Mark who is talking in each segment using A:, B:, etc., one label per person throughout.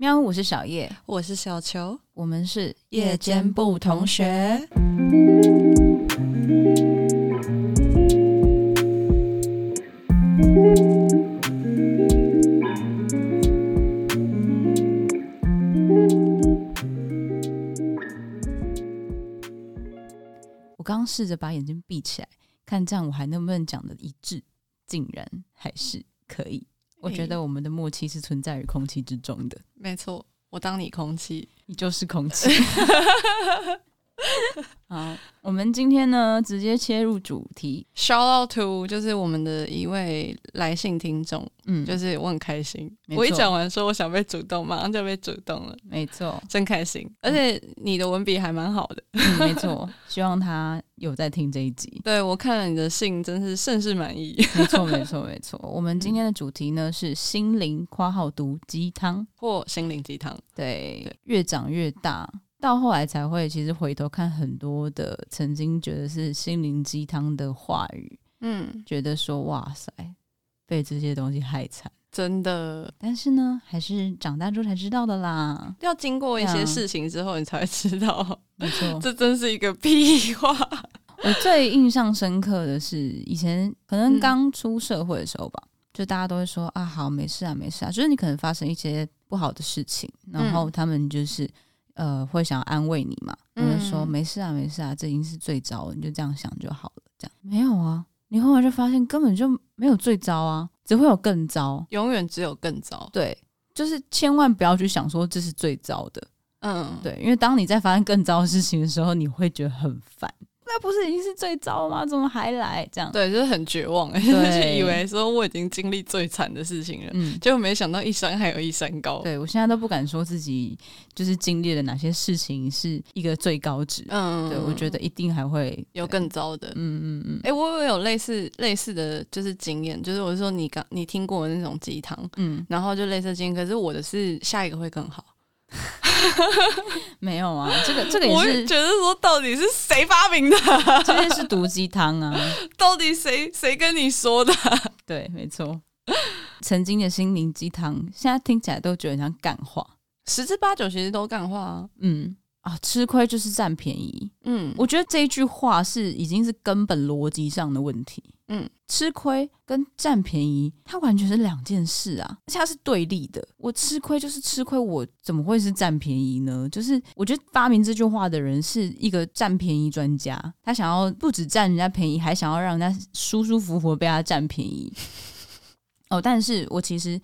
A: 喵，我是小叶，
B: 我是小球，
A: 我们是
B: 夜间部同学。
A: 我刚刚试着把眼睛闭起来，看这样我还能不能讲的一致，竟然还是可以。我觉得我们的默契是存在于空气之中的。
B: 没错，我当你空气，
A: 你就是空气。好，我们今天呢，直接切入主题。
B: Shout out to 就是我们的一位来信听众，嗯，就是我很开心。我一讲完说我想被主动，马上就被主动了，
A: 没错，
B: 真开心。而且你的文笔还蛮好的，
A: 嗯，没错。希望他有在听这一集。
B: 对，我看了你的信，真是甚是满意。
A: 没错，没错，没错。我们今天的主题呢是心灵括号毒鸡汤
B: 或心灵鸡汤。
A: 对，对，越长越大。到后来才会，其实回头看很多的曾经觉得是心灵鸡汤的话语，嗯，觉得说哇塞，被这些东西害惨，
B: 真的。
A: 但是呢，还是长大之后才知道的啦。
B: 要经过一些事情之后，你才会知道，
A: 没错，
B: 这真是一个屁话。
A: 我最印象深刻的是以前可能刚出社会的时候吧，嗯、就大家都会说啊，好，没事啊，没事啊，就是你可能发生一些不好的事情，然后他们就是。呃，会想要安慰你嘛？我就说没事啊，没事啊，这已经是最糟了，你就这样想就好了。这样没有啊，你后来就发现根本就没有最糟啊，只会有更糟，
B: 永远只有更糟。
A: 对，就是千万不要去想说这是最糟的。嗯，对，因为当你在发生更糟的事情的时候，你会觉得很烦。那不是已经是最糟吗？怎么还来这样？
B: 对，就是很绝望，就是以为说我已经经历最惨的事情了，嗯，结果没想到一山还有一山高。
A: 对，我现在都不敢说自己就是经历了哪些事情是一个最高值。嗯，对，我觉得一定还会
B: 有更糟的。嗯嗯嗯。哎、欸，我有类似类似的就是经验，就是我是说你刚你听过的那种鸡汤，嗯，然后就类似经验，可是我的是下一个会更好。
A: 没有啊，这个这个也是
B: 我觉得说，到底是谁发明的？
A: 这件是毒鸡汤啊！
B: 到底谁谁跟你说的？
A: 对，没错。曾经的心灵鸡汤，现在听起来都觉得像干话，
B: 十之八九其实都干话啊。嗯。
A: 啊，吃亏就是占便宜。嗯，我觉得这一句话是已经是根本逻辑上的问题。嗯，吃亏跟占便宜，它完全是两件事啊，而且它是对立的。我吃亏就是吃亏，我怎么会是占便宜呢？就是我觉得发明这句话的人是一个占便宜专家，他想要不止占人家便宜，还想要让人家舒舒服服被他占便宜。哦，但是我其实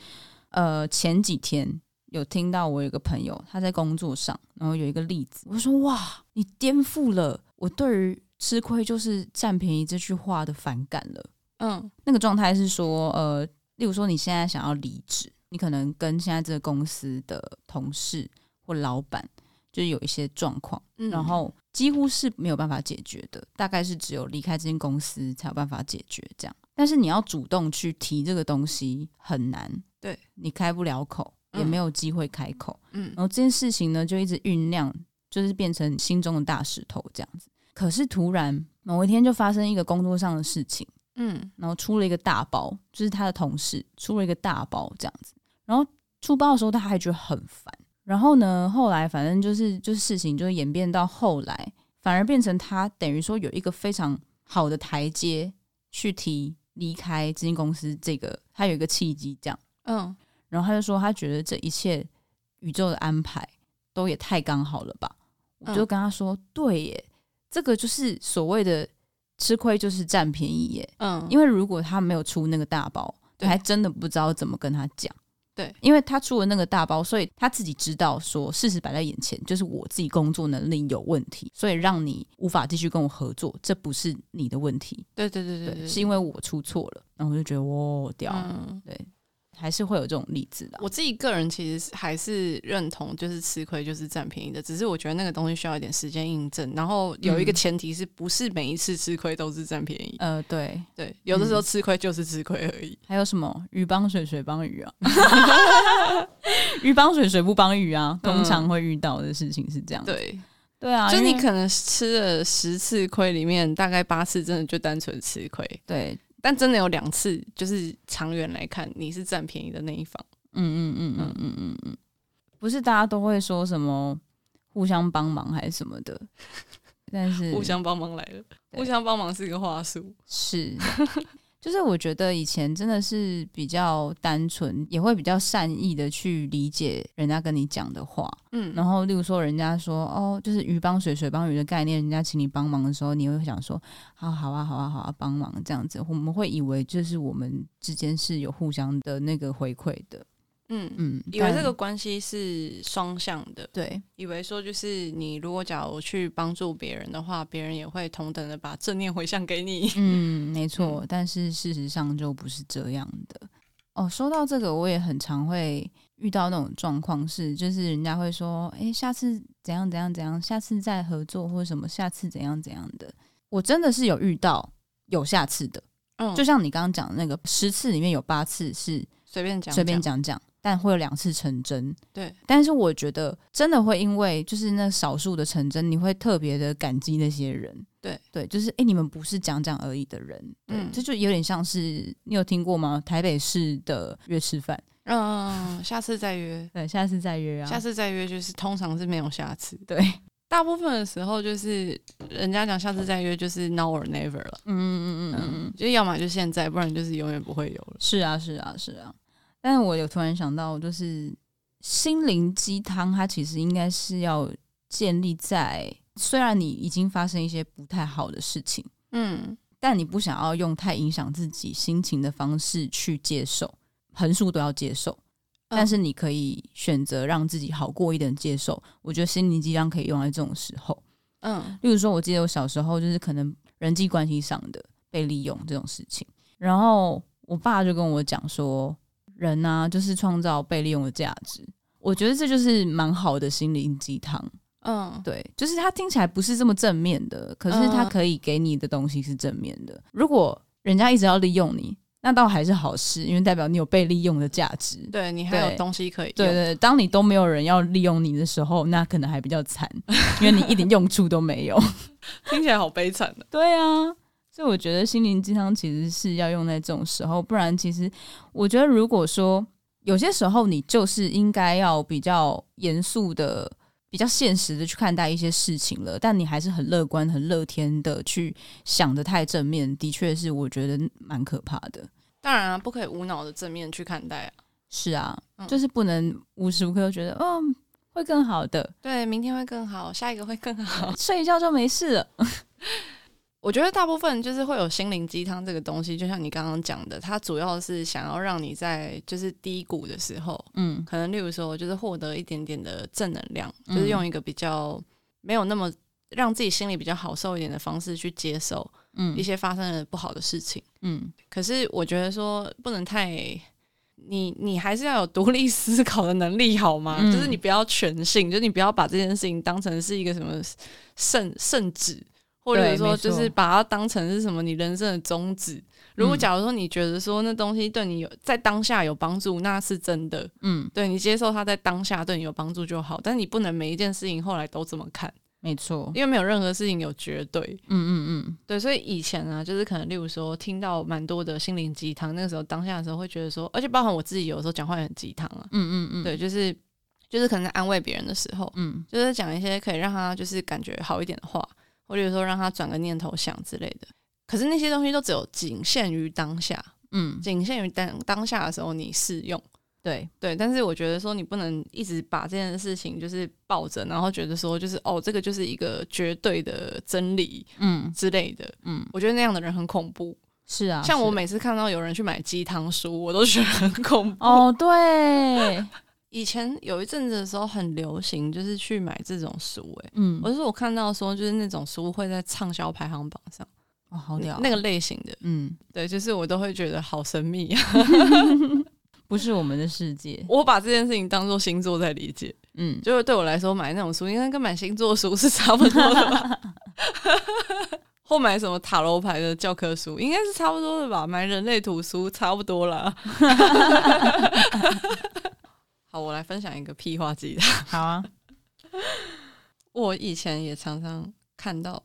A: 呃前几天。有听到我有个朋友，他在工作上，然后有一个例子，我说哇，你颠覆了我对于吃亏就是占便宜这句话的反感了。嗯，那个状态是说，呃，例如说你现在想要离职，你可能跟现在这个公司的同事或老板就是有一些状况，然后几乎是没有办法解决的，大概是只有离开这间公司才有办法解决这样。但是你要主动去提这个东西很难，对，你开不了口。也没有机会开口，嗯，然后这件事情呢，就一直酝酿，就是变成心中的大石头这样子。可是突然某一天就发生一个工作上的事情，嗯，然后出了一个大包，就是他的同事出了一个大包这样子。然后出包的时候他还觉得很烦，然后呢，后来反正就是就是事情就演变到后来，反而变成他等于说有一个非常好的台阶去提离开基金公司，这个他有一个契机这样，嗯。然后他就说，他觉得这一切宇宙的安排都也太刚好了吧？我就跟他说，嗯、对耶，这个就是所谓的吃亏就是占便宜耶。嗯，因为如果他没有出那个大包，对，还真的不知道怎么跟他讲。对，因为他出了那个大包，所以他自己知道说事实摆在眼前，就是我自己工作能力有问题，所以让你无法继续跟我合作，这不是你的问题。对对对对，对，是因为我出错了。然后我就觉得哇，屌，嗯、对。还是会有这种例子的。
B: 我自己个人其实还是认同，就是吃亏就是占便宜的。只是我觉得那个东西需要一点时间印证。然后有一个前提是不是每一次吃亏都是占便宜？
A: 呃，对
B: 对，有的时候吃亏就是吃亏而已。
A: 还有什么鱼帮水，水帮鱼啊？鱼帮水，水不帮鱼啊？通常会遇到的事情是这样。
B: 对
A: 对啊，
B: 就你可能吃了十次亏，里面大概八次真的就单纯吃亏。
A: 对。
B: 但真的有两次，就是长远来看，你是占便宜的那一方。嗯嗯嗯嗯嗯嗯嗯。
A: 不是大家都会说什么互相帮忙还是什么的，但是
B: 互相帮忙来了，互相帮忙是一个话术，
A: 是。就是我觉得以前真的是比较单纯，也会比较善意的去理解人家跟你讲的话，嗯，然后例如说人家说哦，就是鱼帮水，水帮鱼的概念，人家请你帮忙的时候，你会想说，好好啊，好啊，好啊，帮忙这样子，我们会以为就是我们之间是有互相的那个回馈的。
B: 嗯嗯，以为这个关系是双向的，
A: 对，
B: 以为说就是你如果假如去帮助别人的话，别人也会同等的把正念回向给你。
A: 嗯，没错，嗯，但是事实上就不是这样的。哦，说到这个，我也很常会遇到那种状况，是就是人家会说，哎，下次怎样怎样怎样，下次再合作或者什么，下次怎样怎样的。我真的是有遇到有下次的，嗯，就像你刚刚讲的那个十次里面有八次是随便讲随便讲讲。但会有两次成真，
B: 对。
A: 但是我觉得真的会因为就是那少数的成真，你会特别的感激那些人，
B: 对。
A: 对，就是哎，你们不是讲讲而已的人，嗯，这就有点像是你有听过吗？台北市的约吃饭，
B: 嗯，下次再约，
A: 对，下次再约啊，
B: 下次再约就是通常是没有下次，
A: 对，
B: 大部分的时候就是人家讲下次再约就是 now or never 了，
A: 嗯嗯嗯嗯嗯，
B: 就要么就现在，不然就是永远不会有了，
A: 是啊是啊是啊。但是我有突然想到，就是心灵鸡汤，它其实应该是要建立在虽然你已经发生一些不太好的事情，嗯，但你不想要用太影响自己心情的方式去接受，横竖都要接受。但是你可以选择让自己好过一点接受。我觉得心灵鸡汤可以用在这种时候，嗯，例如说，我记得我小时候就是可能人际关系上的被利用这种事情，然后我爸就跟我讲说。人呢、啊，就是创造被利用的价值。我觉得这就是蛮好的心灵鸡汤。嗯，对，就是它听起来不是这么正面的，可是它可以给你的东西是正面的。如果人家一直要利用你，那倒还是好事，因为代表你有被利用的价值。
B: 对，你还有东西可以用。
A: 对，对对，当你都没有人要利用你的时候，那可能还比较惨，因为你一点用处都没有。
B: 听起来好悲惨的。
A: 对啊。所以我觉得心灵鸡汤其实是要用在这种时候，不然其实我觉得，如果说有些时候你就是应该要比较严肃的、比较现实的去看待一些事情了，但你还是很乐观、很乐天的去想的太正面，的确是我觉得蛮可怕的。
B: 当然啊，不可以无脑的正面去看待啊。
A: 是啊，嗯、就是不能无时无刻都觉得哦会更好的，
B: 对，明天会更好，下一个会更好，
A: 睡一觉就没事了。
B: 我觉得大部分就是会有心灵鸡汤这个东西，就像你刚刚讲的，它主要是想要让你在就是低谷的时候，嗯，可能例如说就是获得一点点的正能量，嗯、就是用一个比较没有那么让自己心里比较好受一点的方式去接受，嗯，一些发生的不好的事情，嗯。可是我觉得说不能太，你你还是要有独立思考的能力，好吗？嗯、就是你不要全信，就是你不要把这件事情当成是一个什么圣圣旨。或者说，就是把它当成是什么你人生的宗旨。如果假如说你觉得说那东西对你有在当下有帮助，那是真的。嗯，对，你接受它在当下对你有帮助就好。但是你不能每一件事情后来都这么看。
A: 没错，
B: 因为没有任何事情有绝对。嗯嗯嗯，对。所以以前啊，就是可能例如说听到蛮多的心灵鸡汤，那个时候当下的时候会觉得说，而且包含我自己有时候讲话也很鸡汤啊。嗯嗯嗯，对，就是就是可能在安慰别人的时候，嗯，就是讲一些可以让他就是感觉好一点的话。或者说让他转个念头想之类的，可是那些东西都只有仅限于当下，嗯，仅限于当当下的时候你适用，对对。但是我觉得说你不能一直把这件事情就是抱着，然后觉得说就是哦，这个就是一个绝对的真理，嗯之类的，嗯。我觉得那样的人很恐怖，
A: 是啊。
B: 像我每次看到有人去买鸡汤书，我都觉得很恐怖。
A: 哦，对。
B: 以前有一阵子的时候很流行，就是去买这种书，哎，嗯，我是说我看到说就是那种书会在畅销排行榜上，
A: 哦，好屌，
B: 那个类型的，嗯，对，就是我都会觉得好神秘啊，
A: 不是我们的世界，
B: 我把这件事情当做星座在理解，嗯，就是对我来说买那种书应该跟买星座书是差不多的吧，或买什么塔罗牌的教科书应该是差不多的吧，买人类图书差不多啦。我来分享一个屁话鸡汤。
A: 好啊，
B: 我以前也常常看到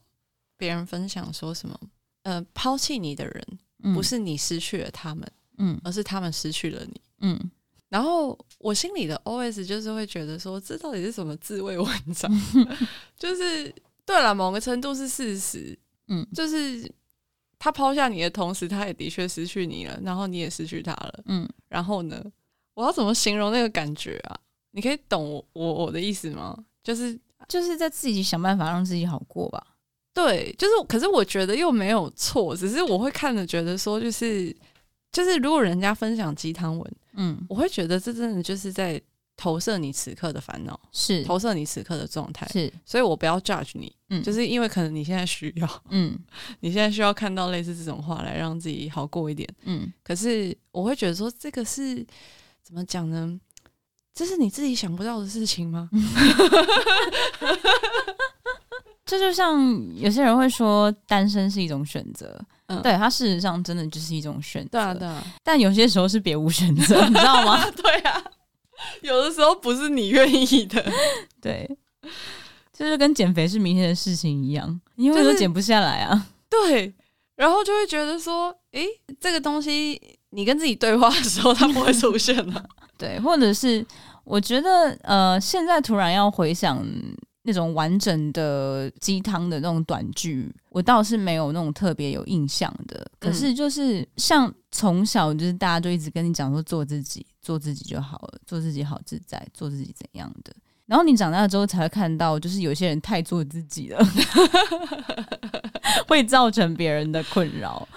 B: 别人分享说什么，呃，抛弃你的人不是你失去了他们，嗯，而是他们失去了你，嗯。然后我心里的 OS 就是会觉得说，这到底是什么自慰文章？就是对了，某个程度是事实，嗯，就是他抛下你的同时，他也的确失去你了，然后你也失去他了，嗯，然后呢，我要怎么形容那个感觉啊？你可以懂我我我的意思吗？就是
A: 就是在自己想办法让自己好过吧。
B: 对，就是，可是我觉得又没有错，只是我会看着觉得说，就是就是，如果人家分享鸡汤文，嗯，我会觉得这真的就是在投射你此刻的烦恼，
A: 是。
B: 投射你此刻的状态，
A: 是，
B: 所以我不要 judge 你，嗯，就是因为可能你现在需要，嗯，你现在需要看到类似这种话来让自己好过一点，嗯，可是我会觉得说，这个是怎么讲呢？这是你自己想不到的事情吗？
A: 这就像有些人会说，单身是一种选择，嗯，对，它事实上真的就是一种选择，
B: 对啊，对啊。
A: 但有些时候是别无选择，你知道吗？
B: 对啊，有的时候不是你愿意的，
A: 对，就是跟减肥是明天的事情一样，因为都减不下来啊。
B: 对，然后就会觉得说，诶，这个东西你跟自己对话的时候，它不会出现了。
A: 对，或者是我觉得，呃，现在突然要回想那种完整的鸡汤的那种短剧，我倒是没有那种特别有印象的。可是就是像从小就是大家就一直跟你讲说做自己，做自己就好了，做自己好自在，做自己怎样的。然后你长大之后才会看到，就是有些人太做自己了，会造成别人的困扰。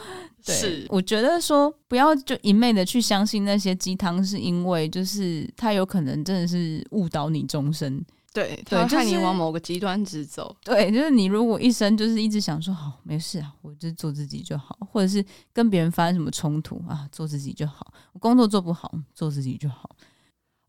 A: 对，是，我觉得说不要就一昧的去相信那些鸡汤，是因为就是它有可能真的是误导你终身。
B: 对，对，就是看你往某个极端直走。
A: 对，就是你如果一生就是一直想说好没事啊，我就做自己就好，或者是跟别人发生什么冲突啊，做自己就好。我工作做不好，做自己就好。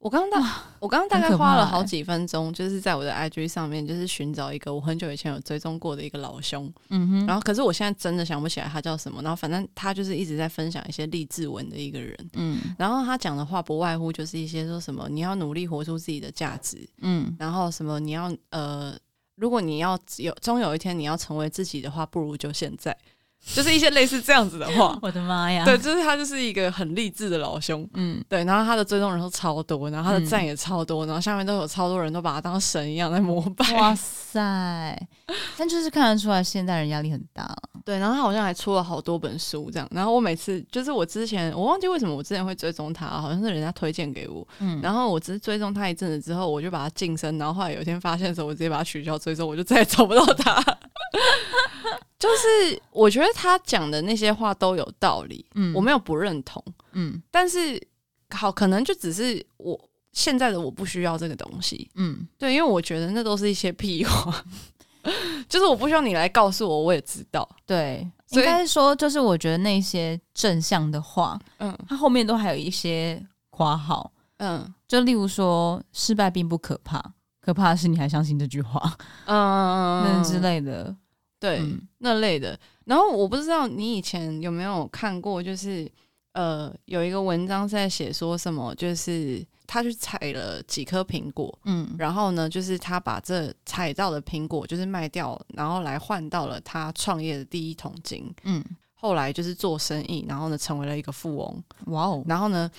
B: 我刚刚大，我刚刚大概花了好几分钟，就是在我的 IG 上面，就是寻找一个我很久以前有追踪过的一个老兄，嗯哼，然后可是我现在真的想不起来他叫什么，然后反正他就是一直在分享一些励志文的一个人，嗯，然后他讲的话不外乎就是一些说什么你要努力活出自己的价值，嗯，然后什么你要呃，如果你要有终有一天你要成为自己的话，不如就现在。就是一些类似这样子的话，
A: 我的妈呀！
B: 对，就是他就是一个很励志的老兄，嗯，对，然后他的追踪人数超多，然后他的赞也超多，然后下面都有超多人都把他当神一样在膜拜。
A: 哇塞！但就是看得出来，现代人压力很大。
B: 对，然后他好像还出了好多本书这样。然后我每次就是我之前我忘记为什么我之前会追踪他，好像是人家推荐给我，嗯，然后我只是追踪他一阵子之后，我就把他晋升，然后后来有一天发现的时候，我直接把他取消追踪，我就再也找不到他。就是我觉得他讲的那些话都有道理，嗯，我没有不认同，嗯，但是好，可能就只是我现在的我不需要这个东西，嗯，对，因为我觉得那都是一些屁话，就是我不需要你来告诉我，我也知道，
A: 对，应该是说，就是我觉得那些正向的话，嗯，他后面都还有一些括号，嗯，就例如说失败并不可怕，可怕的是你还相信这句话，嗯，那之类的。
B: 对、嗯、那类的，然后我不知道你以前有没有看过，就是呃有一个文章在写说什么，就是他去采了几颗苹果，嗯，然后呢，就是他把这采到的苹果就是卖掉，然后来换到了他创业的第一桶金，嗯，后来就是做生意，然后呢成为了一个富翁，哇哦，然后呢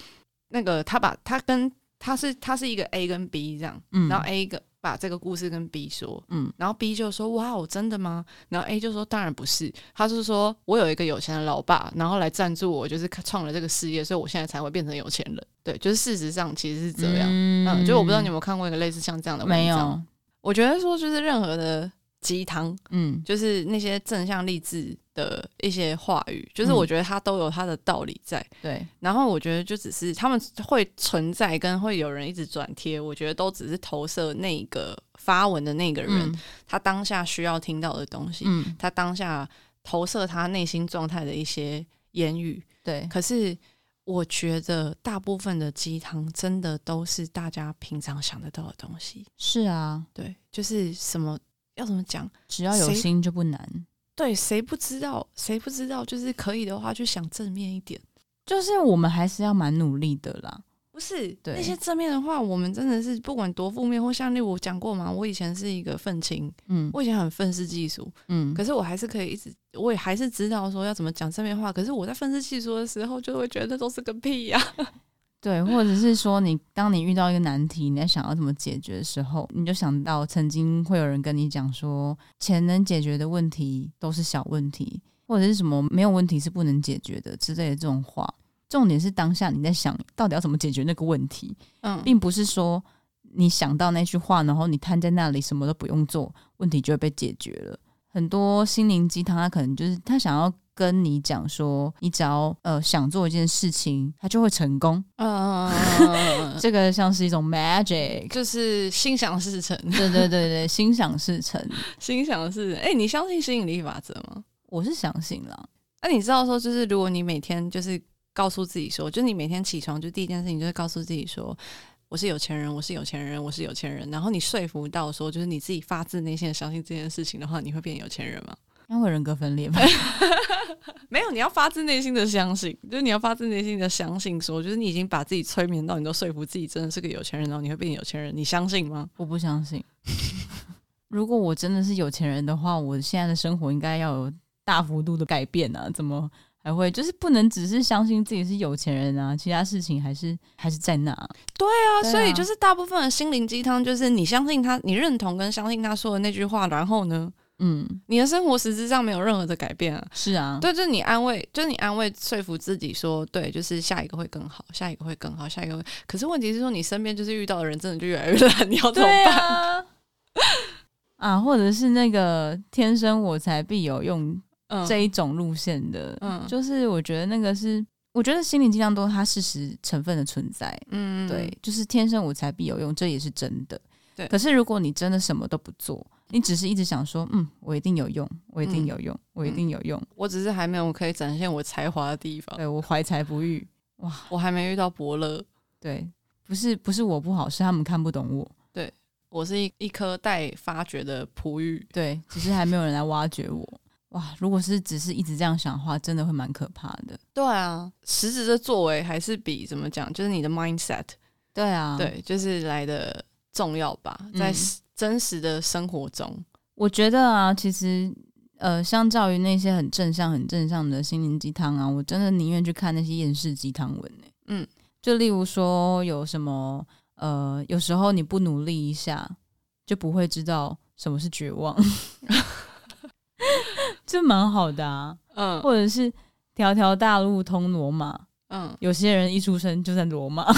B: 那个他把他跟他是他是一个 A 跟 B 这样，嗯，然后 A 个。把这个故事跟 B 说，嗯，然后 B 就说：“哇哦，真的吗？”然后 A 就说：“当然不是，他是说我有一个有钱的老爸，然后来赞助我，就是创了这个事业，所以我现在才会变成有钱人。对，就是事实上其实是这样。嗯，嗯，就我不知道你有没有看过一个类似像这样的文章。没有。我觉得说就是任何的。鸡汤，嗯，就是那些正向励志的一些话语，就是我觉得它都有它的道理在，对、嗯。然后我觉得就只是他们会存在，跟会有人一直转贴，我觉得都只是投射那个发文的那个人，嗯、他当下需要听到的东西，嗯，他当下投射他内心状态的一些言语，对。可是我觉得大部分的鸡汤真的都是大家平常想得到的东西，
A: 是啊，
B: 对，就是什么。要怎么讲？
A: 只要有心就不难。
B: 对，谁不知道？谁不知道？就是可以的话，就想正面一点。
A: 就是我们还是要蛮努力的啦。
B: 不是，对那些正面的话，我们真的是不管多负面，或像例如我讲过嘛，我以前是一个愤青，嗯，我以前很愤世嫉俗，嗯，可是我还是可以一直，我也还是知道说要怎么讲正面话。可是我在愤世嫉俗的时候，就会觉得都是个屁呀、啊。
A: 对，或者是说你当你遇到一个难题，你在想要怎么解决的时候，你就想到曾经会有人跟你讲说，钱能解决的问题都是小问题，或者是什么没有问题是不能解决的之类的这种话。重点是当下你在想到底要怎么解决那个问题，嗯，并不是说你想到那句话，然后你瘫在那里什么都不用做，问题就会被解决了。很多心灵鸡汤，他可能就是他想要跟你讲说，你只要呃想做一件事情，它就会成功。嗯，这个像是一种 magic，
B: 就是心想事成。
A: 对对对对，心想事成，
B: 心想事成。哎，你相信吸引力法则吗？
A: 我是相信了。
B: 那、啊、你知道说，就是如果你每天就是。告诉自己说，就是你每天起床就第一件事情就是告诉自己说，我是有钱人，我是有钱人，我是有钱人。然后你说服到说，就是你自己发自内心的相信这件事情的话，你会变有钱人吗？
A: 那会人格分裂吗？
B: 没有，你要发自内心的相信，就是你要发自内心的相信说，就是你已经把自己催眠到，你都说服自己真的是个有钱人，然后你会变有钱人，你相信吗？
A: 我不相信。如果我真的是有钱人的话，我现在的生活应该要有大幅度的改变啊！怎么？还会就是不能只是相信自己是有钱人啊，其他事情还是还是在那。
B: 对啊，对啊，所以就是大部分的心灵鸡汤，就是你相信他，你认同跟相信他说的那句话，然后呢，嗯，你的生活实质上没有任何的改变啊。
A: 是啊，
B: 对，就是你安慰，就是你安慰说服自己说，对，就是下一个会更好，下一个会更好，下一个会。可是问题是说，你身边就是遇到的人真的就越来越烂，你要怎么办？啊，
A: 啊，或者是那个天生我材必有用。嗯、这一种路线的，嗯，就是我觉得那个是，我觉得心灵鸡汤都是它事实成分的存在，嗯，对，就是天生我材必有用，这也是真的，对。可是如果你真的什么都不做，你只是一直想说，嗯，我一定有用，我一定有用，嗯、我一定有用，
B: 我只是还没有可以展现我才华的地方，
A: 对，我怀才不遇，哇，
B: 我还没遇到伯乐，
A: 对，不是不是我不好，是他们看不懂我，
B: 对，我是一一颗待发掘的璞玉，
A: 对，只是还没有人来挖掘我。哇，如果是只是一直这样想的话，真的会蛮可怕的。
B: 对啊，实质的作为还是比怎么讲，就是你的 mindset，
A: 对啊，
B: 对，就是来的重要吧，在真实的生活中，嗯，
A: 我觉得啊，其实呃，相较于那些很正向、很正向的心灵鸡汤啊，我真的宁愿去看那些厌世鸡汤文呢。嗯，就例如说有什么呃，有时候你不努力一下，就不会知道什么是绝望。这蛮好的啊，嗯，或者是条条大路通罗马，嗯，有些人一出生就在罗马，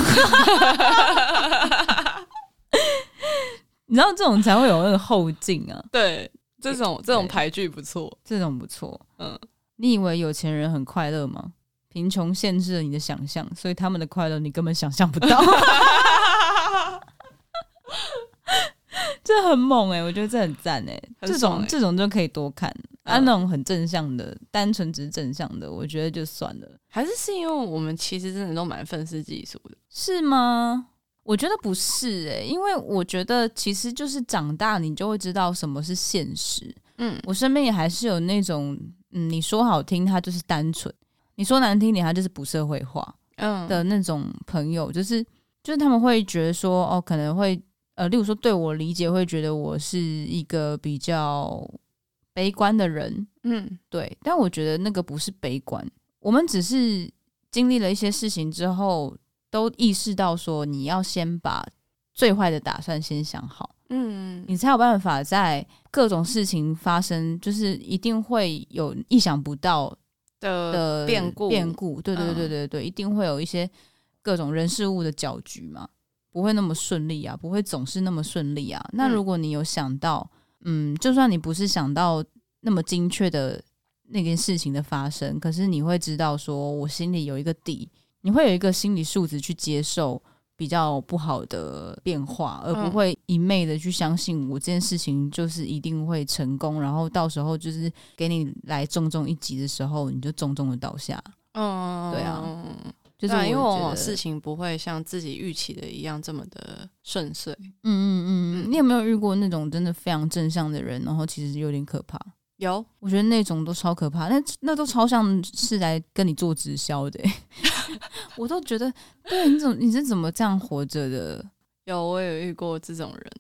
A: 你知道这种才会有那个后劲啊。
B: 对，这种这种牌剧不错，
A: 这种不错。嗯，你以为有钱人很快乐吗？贫穷限制了你的想象，所以他们的快乐你根本想象不到。这很猛哎、欸，我觉得这很赞哎、这种这种就可以多看。啊，那种很正向的，单纯只是正向的，我觉得就算了。
B: 还是是因为我们其实真的都蛮愤世嫉俗的，
A: 是吗？我觉得不是哎、欸，因为我觉得其实就是长大，你就会知道什么是现实。嗯，我身边也还是有那种，嗯，你说好听，他就是单纯；你说难听点，他就是不社会化。嗯，的那种朋友，就是就是他们会觉得说，哦，可能会呃，例如说对我理解，会觉得我是一个比较。悲观的人，嗯，对，但我觉得那个不是悲观，我们只是经历了一些事情之后，都意识到说，你要先把最坏的打算先想好，嗯，你才有办法在各种事情发生，就是一定会有意想不到的的变故，变故，对对对对对，嗯，一定会有一些各种人事物的搅局嘛，不会那么顺利啊，不会总是那么顺利啊。那如果你有想到，嗯，就算你不是想到那么精确的那件事情的发生，可是你会知道，说我心里有一个底，你会有一个心理素质去接受比较不好的变化，而不会一昧的去相信我这件事情就是一定会成功，然后到时候就是给你来重重一击的时候，你就重重的倒下。嗯，对啊。
B: 就是因为事情不会像自己预期的一样这么的顺遂。嗯嗯
A: 嗯，你有没有遇过那种真的非常正向的人，然后其实有点可怕？
B: 有，
A: 我觉得那种都超可怕，那那都超像是来跟你做直销的。我都觉得，对，你怎么你是怎么这样活着的？
B: 有，我有遇过这种人，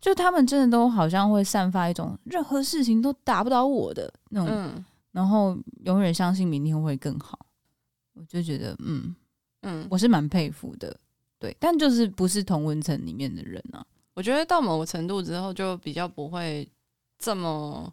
A: 就他们真的都好像会散发一种任何事情都打不倒我的那种，嗯、然后永远相信明天会更好。我就觉得，嗯。嗯，我是蛮佩服的。对，但就是不是同温层里面的人啊。
B: 我觉得到某个程度之后，就比较不会这么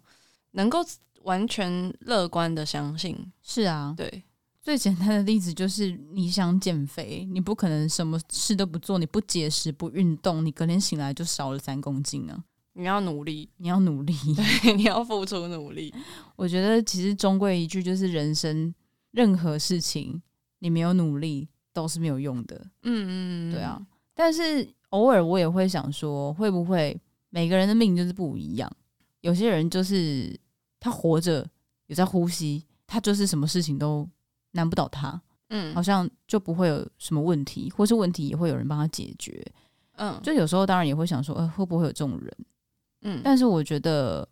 B: 能够完全乐观的相信。
A: 是啊，
B: 对。
A: 最简单的例子就是，你想减肥，你不可能什么事都不做，你不节食、不运动，你隔天醒来就少了三公斤啊！
B: 你要努力，
A: 你要努力，
B: 对，你要付出努力。
A: 我觉得其实终归一句，就是人生任何事情，你没有努力都是没有用的。嗯嗯，对啊。但是偶尔我也会想说，会不会每个人的命就是不一样？有些人就是他活着有在呼吸，他就是什么事情都。难不倒他，嗯，好像就不会有什么问题，或是问题也会有人帮他解决，嗯，就有时候当然也会想说，呃，会不会有这种人，嗯，但是我觉得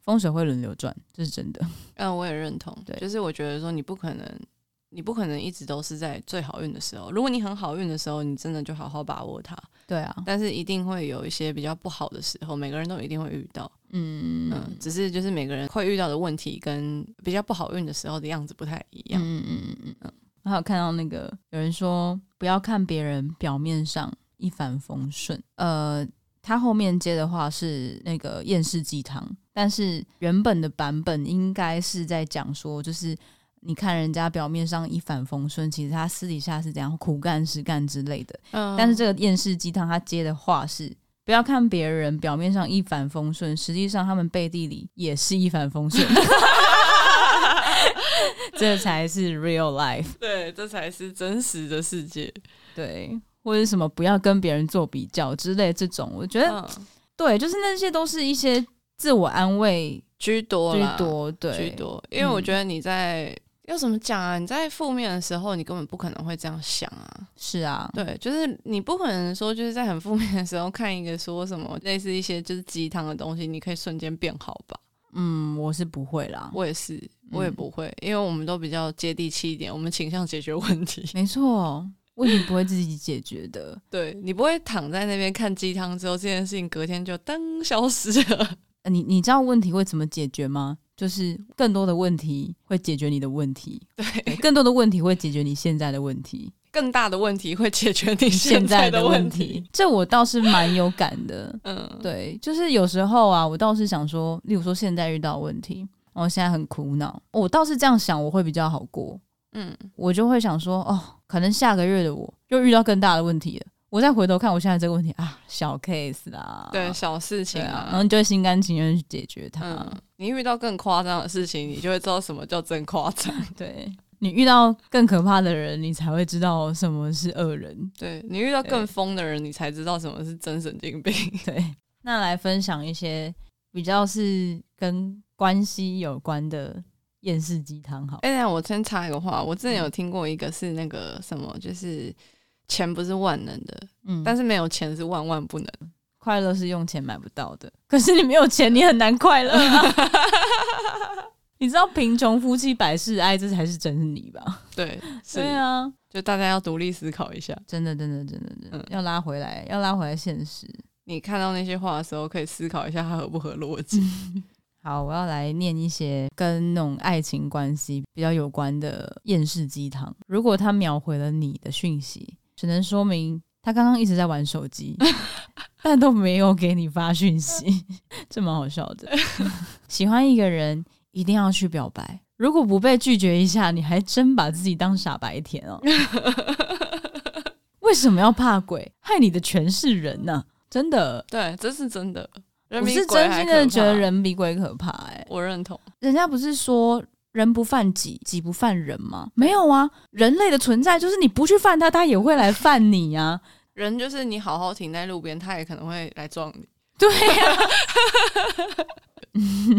A: 风水会轮流转，这是真的，
B: 嗯，我也认同，对，就是我觉得说你不可能。你不可能一直都是在最好运的时候。如果你很好运的时候，你真的就好好把握它。
A: 对啊，
B: 但是一定会有一些比较不好的时候，每个人都一定会遇到。嗯嗯，只是就是每个人会遇到的问题跟比较不好运的时候的样子不太一样。嗯嗯嗯
A: 嗯。嗯还有看到那个有人说，不要看别人表面上一帆风顺。呃，他后面接的话是那个厌世鸡汤，但是原本的版本应该是在讲说，就是。你看人家表面上一帆风顺，其实他私底下是怎样苦干实干之类的。嗯，但是这个厌世鸡汤他接的话是：不要看别人表面上一帆风顺，实际上他们背地里也是一帆风顺。这才是 real life。
B: 对，这才是真实的世界。
A: 对，或者什么不要跟别人做比较之类这种，我觉得、嗯、对，就是那些都是一些自我安慰
B: 居多，
A: 居多，对，
B: 居多。因为我觉得你在。要怎么讲啊？你在负面的时候，你根本不可能会这样想啊。
A: 是啊，
B: 对，就是你不可能说，就是在很负面的时候看一个说什么类似一些就是鸡汤的东西，你可以瞬间变好吧？
A: 嗯，我是不会啦，
B: 我也是，我也不会，嗯、因为我们都比较接地气一点，我们倾向解决问题。
A: 没错，问题不会自己解决的。
B: 对，你不会躺在那边看鸡汤之后，这件事情隔天就噔消失了。
A: 你你知道问题会怎么解决吗？就是更多的问题会解决你的问题，
B: 对，
A: 更多的问题会解决你现在的问题，
B: 更大的问题会解决你现在的问题。
A: 这我倒是蛮有感的，嗯，对，就是有时候啊，我倒是想说，例如说现在遇到问题，我现在很苦恼，我倒是这样想，我会比较好过，嗯，我就会想说，哦，可能下个月的我又遇到更大的问题了。我再回头看我现在这个问题啊，小 case 啦，
B: 对，小事情啊，
A: 然后你就会心甘情愿去解决它。嗯，
B: 你遇到更夸张的事情，你就会知道什么叫真夸张。
A: 对，你遇到更可怕的人，你才会知道什么是恶人。
B: 对，你遇到更疯的人，你才知道什么是真神经病。
A: 对，那来分享一些比较是跟关系有关的厌世鸡汤。好，
B: 哎，我先插一个话，我之前有听过一个是那个什么，就是。钱不是万能的，嗯，但是没有钱是万万不能。
A: 快乐是用钱买不到的，可是你没有钱，你很难快乐啊。你知道贫穷夫妻百事哀，这才是真理吧？
B: 对，
A: 对啊，
B: 就大家要独立思考一下，
A: 真的，真的，真的，真的，要拉回来，要拉回来现实。
B: 你看到那些话的时候，可以思考一下它合不合逻辑。
A: 好，我要来念一些跟那种爱情关系比较有关的厌世鸡汤。如果他秒回了你的讯息，只能说明他刚刚一直在玩手机，但都没有给你发讯息，这蛮好笑的。喜欢一个人一定要去表白，如果不被拒绝一下，你还真把自己当傻白甜哦。为什么要怕鬼？害你的全是人呢、啊？真的，
B: 对，这是真的。
A: 我是真心的觉得人比鬼可怕、欸，哎，
B: 我认同。
A: 人家不是说。人不犯己，己不犯人吗？没有啊，人类的存在就是你不去犯他，他也会来犯你啊。
B: 人就是你好好停在路边，他也可能会来撞你。
A: 对呀、啊，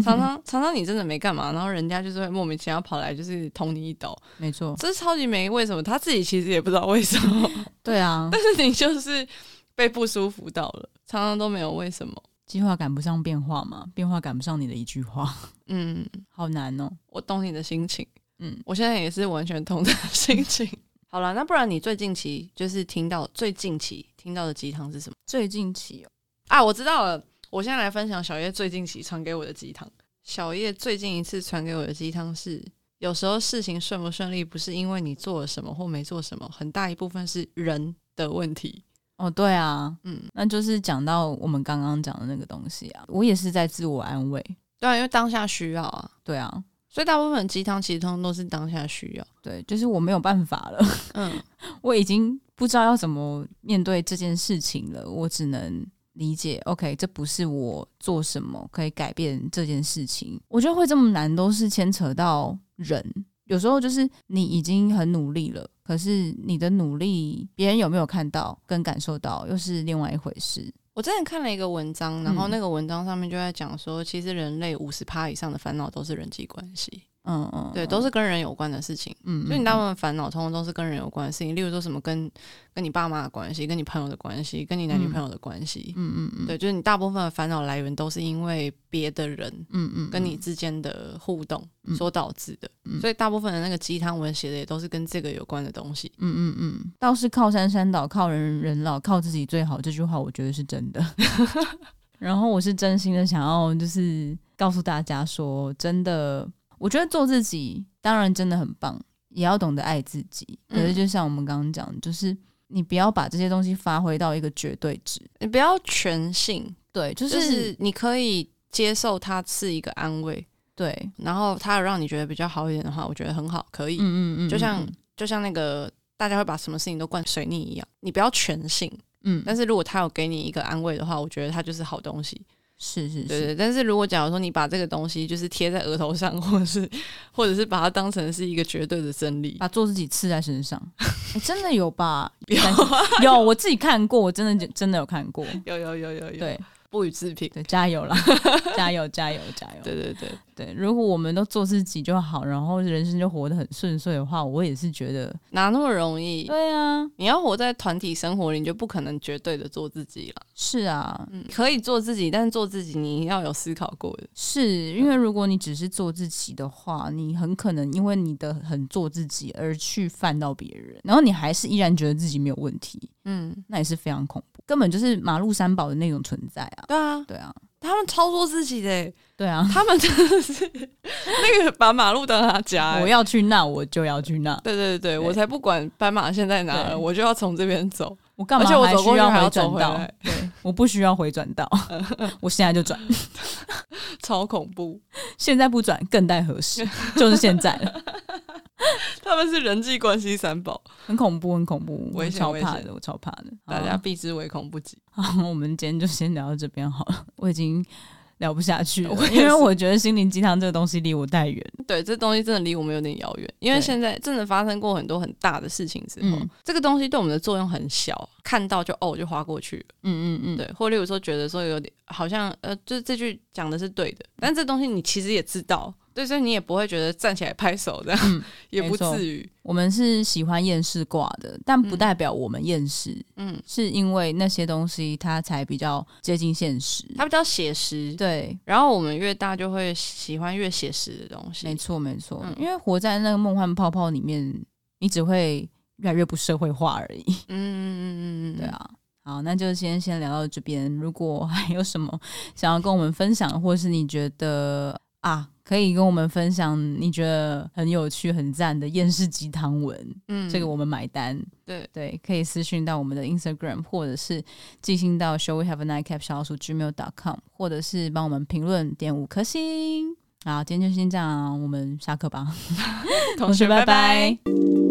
B: 常常常常你真的没干嘛，然后人家就是会莫名其妙跑来，就是捅你一刀。
A: 没错，
B: 这是超级没为什么，他自己其实也不知道为什么。
A: 对啊，
B: 但是你就是被不舒服到了，常常都没有为什么。
A: 计划赶不上变化嘛，变化赶不上你的一句话。嗯，好难哦。
B: 我懂你的心情。嗯，我现在也是完全同的心情。好了，那不然你最近期就是听到最近期听到的鸡汤是什么？
A: 最近期哦，
B: 啊，我知道了。我现在来分享小叶最近期传给我的鸡汤。小叶最近一次传给我的鸡汤是有时候事情顺不顺利，不是因为你做了什么或没做什么，很大一部分是人的问题。
A: 哦，对啊，嗯，那就是讲到我们刚刚讲的那个东西啊，我也是在自我安慰。
B: 对啊，因为当下需要啊。
A: 对啊，
B: 所以大部分鸡汤其实通常都是当下需要。
A: 对，就是我没有办法了，嗯，我已经不知道要怎么面对这件事情了，我只能理解。OK，这不是我做什么可以改变这件事情。我觉得会这么难，都是牵扯到人。有时候就是你已经很努力了。可是你的努力，别人有没有看到跟感受到，又是另外一回事。
B: 我之前看了一个文章，然后那个文章上面就在讲说，其实人类五十趴以上的烦恼都是人际关系。嗯嗯，对，都是跟人有关的事情。嗯，所以你大部分烦恼，通常都是跟人有关的事情。例如说什么跟跟你爸妈的关系，跟你朋友的关系，跟你男女朋友的关系。嗯嗯嗯，对，就是你大部分的烦恼来源都是因为别的人，嗯嗯，跟你之间的互动所导致的。所以大部分的那个鸡汤文写的也都是跟这个有关的东西。
A: 嗯嗯嗯，倒是靠山山倒，靠人人老，靠自己最好。这句话我觉得是真的。然后我是真心的想要，就是告诉大家说，真的。我觉得做自己当然真的很棒，也要懂得爱自己。可是就像我们刚刚讲，就是你不要把这些东西发挥到一个绝对值，
B: 你不要全信。
A: 对，就是、
B: 就是你可以接受它是一个安慰，
A: 对。
B: 然后它有让你觉得比较好一点的话，我觉得很好，可以。嗯嗯嗯。就像就像那个大家会把什么事情都灌水逆一样，你不要全信。嗯。但是如果他有给你一个安慰的话，我觉得它就是好东西。
A: 是是是，
B: 对对，但是如果假如说你把这个东西就是贴在额头上，或者是或者是把它当成是一个绝对的真理，
A: 把做自己刺在身上，欸、真的有吧？有有，我自己看过，我真的真的有看过，
B: 有有有有有，
A: 对。
B: 不予置评，
A: 对，加油啦！加油，加油，加油！
B: 对对对
A: 对，如果我们都做自己就好，然后人生就活得很顺遂的话，我也是觉得
B: 哪那么容易？
A: 对啊，
B: 你要活在团体生活里，你就不可能绝对的做自己了。
A: 是啊，
B: 嗯，可以做自己，但是做自己你要有思考过的。
A: 是因为如果你只是做自己的话，你很可能因为你的很做自己而去犯到别人，然后你还是依然觉得自己没有问题。嗯，那也是非常恐怖，根本就是马路三宝的那种存在啊！
B: 对啊，
A: 对啊，
B: 他们操作自己的，
A: 对啊，
B: 他们真的是 那个把马路当他家，
A: 我要去那我就要去那，
B: 对对对，对我才不管斑马线在哪儿，我就要从这边走，
A: 我干嘛？而且我走过去还要转道，对，我不需要回转道，我现在就转，
B: 超恐怖！
A: 现在不转更待何时？就是现在了。
B: 他们是人际关系三宝，
A: 很恐怖，很恐怖，我超怕的，我超怕的，
B: 大家避之唯恐不及。
A: 好，我们今天就先聊到这边好了，我已经聊不下去了，因为我觉得心灵鸡汤这个东西离我太远。
B: 对，这东西真的离我们有点遥远，因为现在真的发生过很多很大的事情之后，嗯、这个东西对我们的作用很小，看到就哦就划过去了。嗯嗯嗯，对，或例如说觉得说有点好像呃，就是这句讲的是对的，但这东西你其实也知道。对，所以你也不会觉得站起来拍手这样，嗯、也不至于。
A: 我们是喜欢厌世挂的，但不代表我们厌世。嗯，是因为那些东西它才比较接近现实，
B: 它比较写实。
A: 对，
B: 然后我们越大就会喜欢越写实的东西。
A: 没错，没错。嗯、因为活在那个梦幻泡泡里面，你只会越来越不社会化而已。嗯嗯嗯嗯嗯，对啊。好，那就先先聊到这边。如果还有什么想要跟我们分享，或是你觉得啊。可以跟我们分享你觉得很有趣、很赞的厌世鸡汤文，嗯，这个我们买单。
B: 对
A: 对，可以私讯到我们的 Instagram，或者是寄信到 show We Have a Nightcap 小老鼠 gmail.com，或者是帮我们评论点五颗星。好，今天就先这样，我们下课吧，
B: 同学 拜拜。